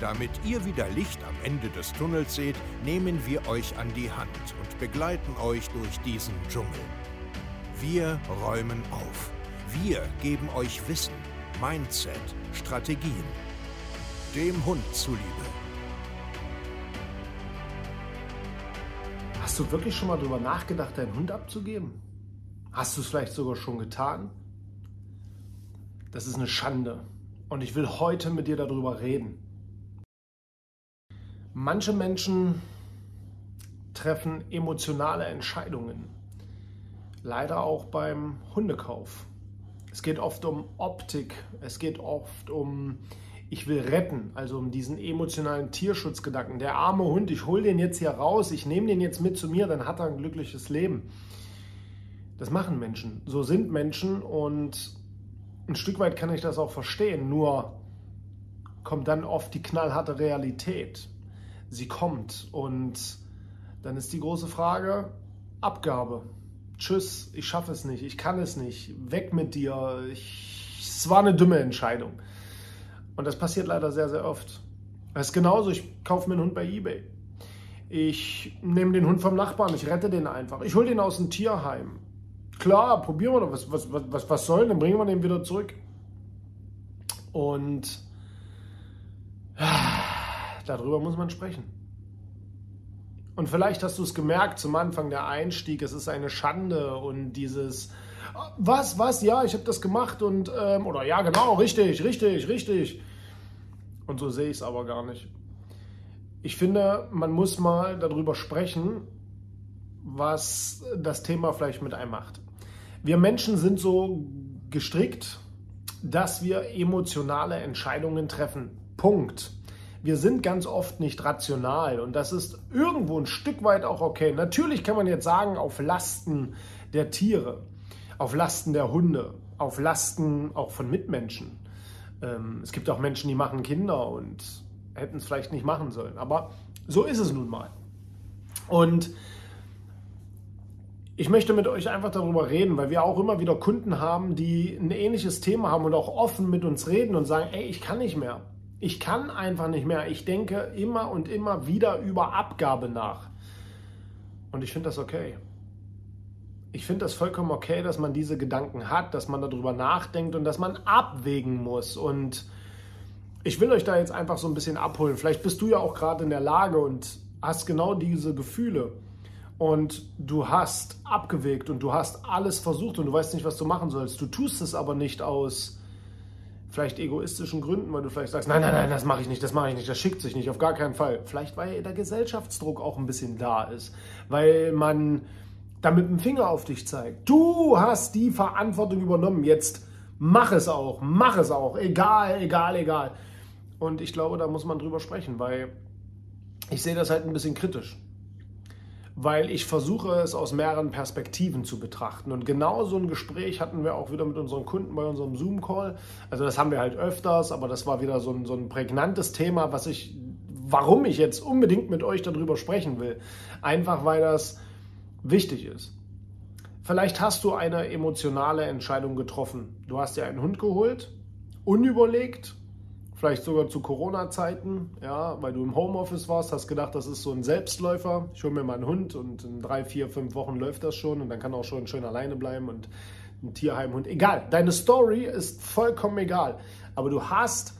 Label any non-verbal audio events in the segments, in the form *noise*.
Damit ihr wieder Licht am Ende des Tunnels seht, nehmen wir euch an die Hand und begleiten euch durch diesen Dschungel. Wir räumen auf. Wir geben euch Wissen, Mindset, Strategien. Dem Hund zuliebe. Hast du wirklich schon mal darüber nachgedacht, deinen Hund abzugeben? Hast du es vielleicht sogar schon getan? Das ist eine Schande. Und ich will heute mit dir darüber reden. Manche Menschen treffen emotionale Entscheidungen. Leider auch beim Hundekauf. Es geht oft um Optik, es geht oft um ich will retten, also um diesen emotionalen Tierschutzgedanken. Der arme Hund, ich hole den jetzt hier raus, ich nehme den jetzt mit zu mir, dann hat er ein glückliches Leben. Das machen Menschen, so sind Menschen und ein Stück weit kann ich das auch verstehen, nur kommt dann oft die knallharte Realität sie kommt. Und dann ist die große Frage, Abgabe. Tschüss, ich schaffe es nicht, ich kann es nicht, weg mit dir. Es war eine dumme Entscheidung. Und das passiert leider sehr, sehr oft. Es ist genauso, ich kaufe mir einen Hund bei eBay. Ich nehme den Hund vom Nachbarn, ich rette den einfach. Ich hole den aus dem Tierheim. Klar, probieren wir doch, was, was, was, was soll, dann bringen wir den wieder zurück. Und Darüber muss man sprechen. Und vielleicht hast du es gemerkt zum Anfang der Einstieg, es ist eine Schande und dieses, was, was, ja, ich habe das gemacht und, ähm, oder ja, genau, richtig, richtig, richtig. Und so sehe ich es aber gar nicht. Ich finde, man muss mal darüber sprechen, was das Thema vielleicht mit einem macht. Wir Menschen sind so gestrickt, dass wir emotionale Entscheidungen treffen. Punkt wir sind ganz oft nicht rational und das ist irgendwo ein Stück weit auch okay. Natürlich kann man jetzt sagen, auf Lasten der Tiere, auf Lasten der Hunde, auf Lasten auch von Mitmenschen. Ähm, es gibt auch Menschen, die machen Kinder und hätten es vielleicht nicht machen sollen. Aber so ist es nun mal. Und ich möchte mit euch einfach darüber reden, weil wir auch immer wieder Kunden haben, die ein ähnliches Thema haben und auch offen mit uns reden und sagen, ey, ich kann nicht mehr. Ich kann einfach nicht mehr. Ich denke immer und immer wieder über Abgabe nach. Und ich finde das okay. Ich finde das vollkommen okay, dass man diese Gedanken hat, dass man darüber nachdenkt und dass man abwägen muss. Und ich will euch da jetzt einfach so ein bisschen abholen. Vielleicht bist du ja auch gerade in der Lage und hast genau diese Gefühle. Und du hast abgewegt und du hast alles versucht und du weißt nicht, was du machen sollst. Du tust es aber nicht aus vielleicht egoistischen Gründen, weil du vielleicht sagst, nein, nein, nein, das mache ich nicht, das mache ich nicht, das schickt sich nicht, auf gar keinen Fall. Vielleicht, weil der Gesellschaftsdruck auch ein bisschen da ist, weil man da mit dem Finger auf dich zeigt. Du hast die Verantwortung übernommen, jetzt mach es auch, mach es auch, egal, egal, egal. Und ich glaube, da muss man drüber sprechen, weil ich sehe das halt ein bisschen kritisch weil ich versuche es aus mehreren Perspektiven zu betrachten. Und genau so ein Gespräch hatten wir auch wieder mit unseren Kunden bei unserem Zoom-Call. Also das haben wir halt öfters, aber das war wieder so ein, so ein prägnantes Thema, was ich, warum ich jetzt unbedingt mit euch darüber sprechen will. Einfach weil das wichtig ist. Vielleicht hast du eine emotionale Entscheidung getroffen. Du hast dir einen Hund geholt, unüberlegt, vielleicht sogar zu Corona-Zeiten, ja, weil du im Homeoffice warst, hast gedacht, das ist so ein Selbstläufer. Ich hole mir mal einen Hund und in drei, vier, fünf Wochen läuft das schon und dann kann auch schon schön alleine bleiben und ein Tierheimhund. Egal, deine Story ist vollkommen egal. Aber du hast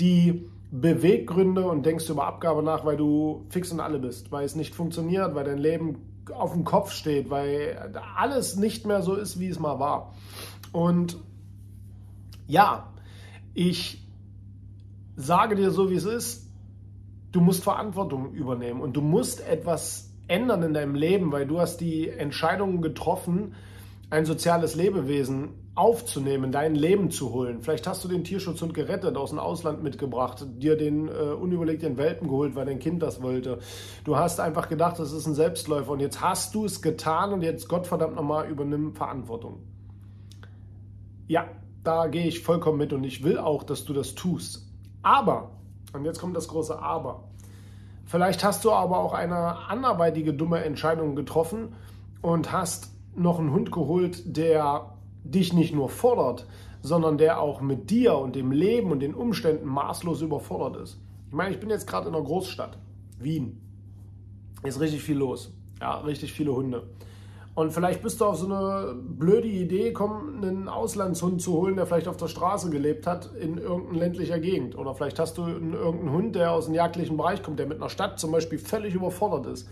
die Beweggründe und denkst über Abgabe nach, weil du fix und alle bist, weil es nicht funktioniert, weil dein Leben auf dem Kopf steht, weil alles nicht mehr so ist, wie es mal war. Und ja, ich sage dir so, wie es ist, du musst Verantwortung übernehmen und du musst etwas ändern in deinem Leben, weil du hast die Entscheidung getroffen, ein soziales Lebewesen aufzunehmen, dein Leben zu holen. Vielleicht hast du den Tierschutzhund gerettet, aus dem Ausland mitgebracht, dir den äh, unüberlegt Welpen geholt, weil dein Kind das wollte. Du hast einfach gedacht, das ist ein Selbstläufer und jetzt hast du es getan und jetzt Gottverdammt nochmal übernimm Verantwortung. Ja, da gehe ich vollkommen mit und ich will auch, dass du das tust. Aber, und jetzt kommt das große Aber, vielleicht hast du aber auch eine anderweitige dumme Entscheidung getroffen und hast noch einen Hund geholt, der dich nicht nur fordert, sondern der auch mit dir und dem Leben und den Umständen maßlos überfordert ist. Ich meine, ich bin jetzt gerade in einer Großstadt, Wien. Ist richtig viel los. Ja, richtig viele Hunde. Und vielleicht bist du auf so eine blöde Idee gekommen, einen Auslandshund zu holen, der vielleicht auf der Straße gelebt hat, in irgendeiner ländlicher Gegend. Oder vielleicht hast du einen, irgendeinen Hund, der aus einem jagdlichen Bereich kommt, der mit einer Stadt zum Beispiel völlig überfordert ist.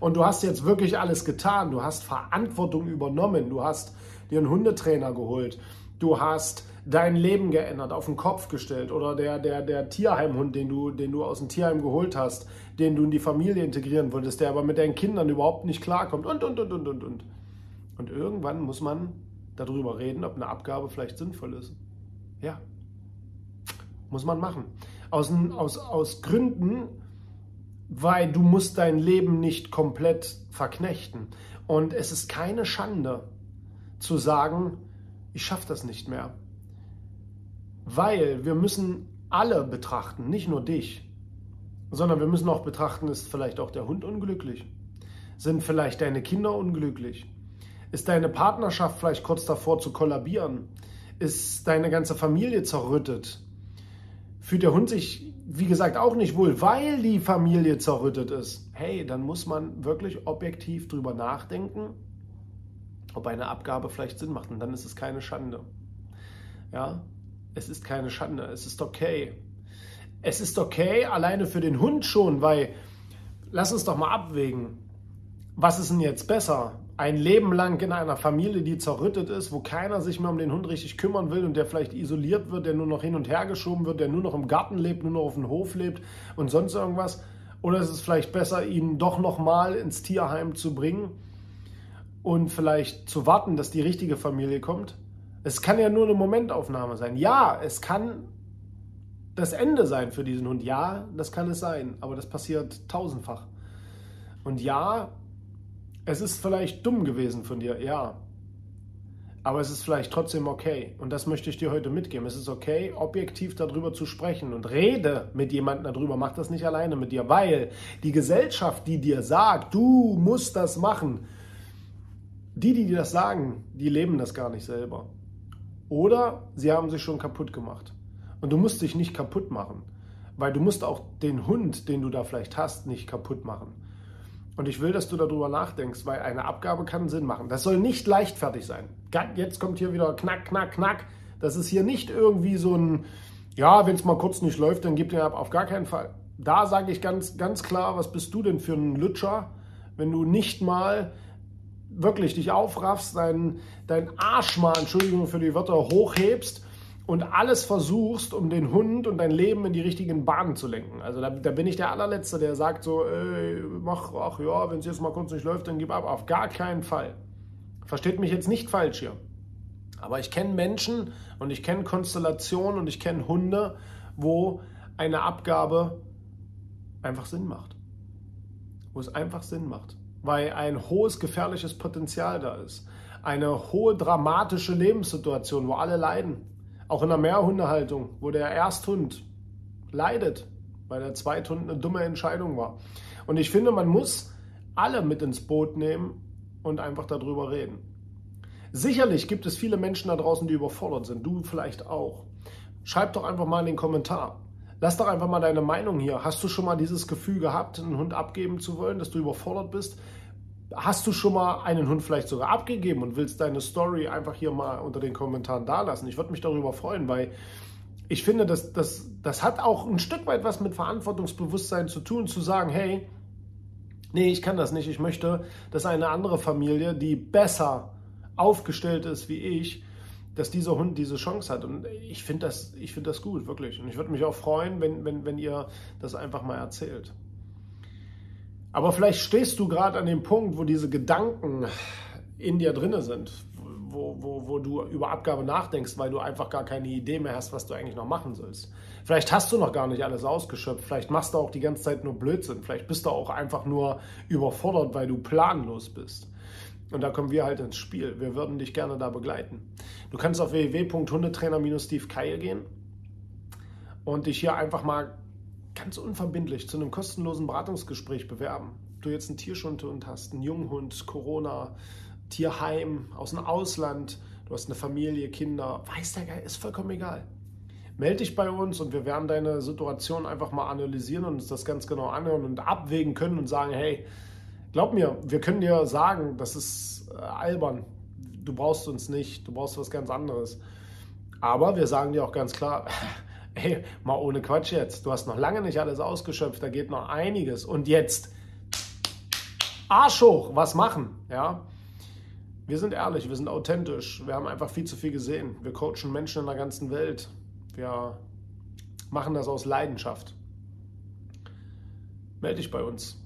Und du hast jetzt wirklich alles getan. Du hast Verantwortung übernommen. Du hast dir einen Hundetrainer geholt, du hast dein Leben geändert, auf den Kopf gestellt oder der, der, der Tierheimhund, den du, den du aus dem Tierheim geholt hast, den du in die Familie integrieren wolltest, der aber mit deinen Kindern überhaupt nicht klarkommt und, und, und, und, und, und. Und irgendwann muss man darüber reden, ob eine Abgabe vielleicht sinnvoll ist. Ja, muss man machen. Aus, aus, aus Gründen, weil du musst dein Leben nicht komplett verknechten. Und es ist keine Schande, zu sagen, ich schaffe das nicht mehr. Weil wir müssen alle betrachten, nicht nur dich, sondern wir müssen auch betrachten, ist vielleicht auch der Hund unglücklich? Sind vielleicht deine Kinder unglücklich? Ist deine Partnerschaft vielleicht kurz davor zu kollabieren? Ist deine ganze Familie zerrüttet? Fühlt der Hund sich, wie gesagt, auch nicht wohl, weil die Familie zerrüttet ist? Hey, dann muss man wirklich objektiv drüber nachdenken ob eine Abgabe vielleicht Sinn macht. Und dann ist es keine Schande. Ja, es ist keine Schande. Es ist okay. Es ist okay, alleine für den Hund schon, weil lass uns doch mal abwägen. Was ist denn jetzt besser? Ein Leben lang in einer Familie, die zerrüttet ist, wo keiner sich mehr um den Hund richtig kümmern will und der vielleicht isoliert wird, der nur noch hin und her geschoben wird, der nur noch im Garten lebt, nur noch auf dem Hof lebt und sonst irgendwas? Oder ist es vielleicht besser, ihn doch noch mal ins Tierheim zu bringen? Und vielleicht zu warten, dass die richtige Familie kommt. Es kann ja nur eine Momentaufnahme sein. Ja, es kann das Ende sein für diesen Hund. Ja, das kann es sein, aber das passiert tausendfach. Und ja, es ist vielleicht dumm gewesen von dir, ja. Aber es ist vielleicht trotzdem okay. Und das möchte ich dir heute mitgeben. Es ist okay, objektiv darüber zu sprechen und rede mit jemandem darüber. Mach das nicht alleine mit dir, weil die Gesellschaft, die dir sagt, du musst das machen, die, die dir das sagen, die leben das gar nicht selber. Oder sie haben sich schon kaputt gemacht. Und du musst dich nicht kaputt machen, weil du musst auch den Hund, den du da vielleicht hast, nicht kaputt machen. Und ich will, dass du darüber nachdenkst, weil eine Abgabe kann Sinn machen. Das soll nicht leichtfertig sein. Jetzt kommt hier wieder knack, knack, knack. Das ist hier nicht irgendwie so ein, ja, wenn es mal kurz nicht läuft, dann gib den ab. Auf gar keinen Fall. Da sage ich ganz, ganz klar, was bist du denn für ein Lutscher, wenn du nicht mal wirklich dich aufraffst, deinen dein Arsch mal, Entschuldigung für die Wörter, hochhebst und alles versuchst, um den Hund und dein Leben in die richtigen Bahnen zu lenken. Also da, da bin ich der allerletzte, der sagt so, ey, mach, ach ja, wenn es jetzt mal kurz nicht läuft, dann gib ab. Auf gar keinen Fall. Versteht mich jetzt nicht falsch hier. Aber ich kenne Menschen und ich kenne Konstellationen und ich kenne Hunde, wo eine Abgabe einfach Sinn macht. Wo es einfach Sinn macht weil ein hohes gefährliches Potenzial da ist. Eine hohe dramatische Lebenssituation, wo alle leiden. Auch in der Mehrhundehaltung, wo der Ersthund leidet, weil der Zweithund eine dumme Entscheidung war. Und ich finde, man muss alle mit ins Boot nehmen und einfach darüber reden. Sicherlich gibt es viele Menschen da draußen, die überfordert sind. Du vielleicht auch. Schreib doch einfach mal in den Kommentar. Lass doch einfach mal deine Meinung hier. Hast du schon mal dieses Gefühl gehabt, einen Hund abgeben zu wollen, dass du überfordert bist? Hast du schon mal einen Hund vielleicht sogar abgegeben und willst deine Story einfach hier mal unter den Kommentaren dalassen? Ich würde mich darüber freuen, weil ich finde, das, das, das hat auch ein Stück weit was mit Verantwortungsbewusstsein zu tun, zu sagen, hey, nee, ich kann das nicht. Ich möchte, dass eine andere Familie, die besser aufgestellt ist wie ich, dass dieser Hund diese Chance hat. Und ich finde das, find das gut, wirklich. Und ich würde mich auch freuen, wenn, wenn, wenn ihr das einfach mal erzählt. Aber vielleicht stehst du gerade an dem Punkt, wo diese Gedanken in dir drinne sind, wo, wo, wo du über Abgabe nachdenkst, weil du einfach gar keine Idee mehr hast, was du eigentlich noch machen sollst. Vielleicht hast du noch gar nicht alles ausgeschöpft, vielleicht machst du auch die ganze Zeit nur Blödsinn, vielleicht bist du auch einfach nur überfordert, weil du planlos bist. Und da kommen wir halt ins Spiel. Wir würden dich gerne da begleiten. Du kannst auf www.hundetrainer-steve gehen und dich hier einfach mal ganz unverbindlich zu einem kostenlosen Beratungsgespräch bewerben. Du jetzt einen Tierschundhund hast, einen Junghund, Corona, Tierheim aus dem Ausland, du hast eine Familie, Kinder, weiß der Geil, ist vollkommen egal. Melde dich bei uns und wir werden deine Situation einfach mal analysieren und uns das ganz genau anhören und abwägen können und sagen, hey, glaub mir, wir können dir sagen, das ist äh, albern, du brauchst uns nicht, du brauchst was ganz anderes. Aber wir sagen dir auch ganz klar, *laughs* hey, mal ohne Quatsch jetzt, du hast noch lange nicht alles ausgeschöpft, da geht noch einiges. Und jetzt Arsch hoch, was machen, ja? Wir sind ehrlich, wir sind authentisch, wir haben einfach viel zu viel gesehen. Wir coachen Menschen in der ganzen Welt. Wir machen das aus Leidenschaft. Melde dich bei uns.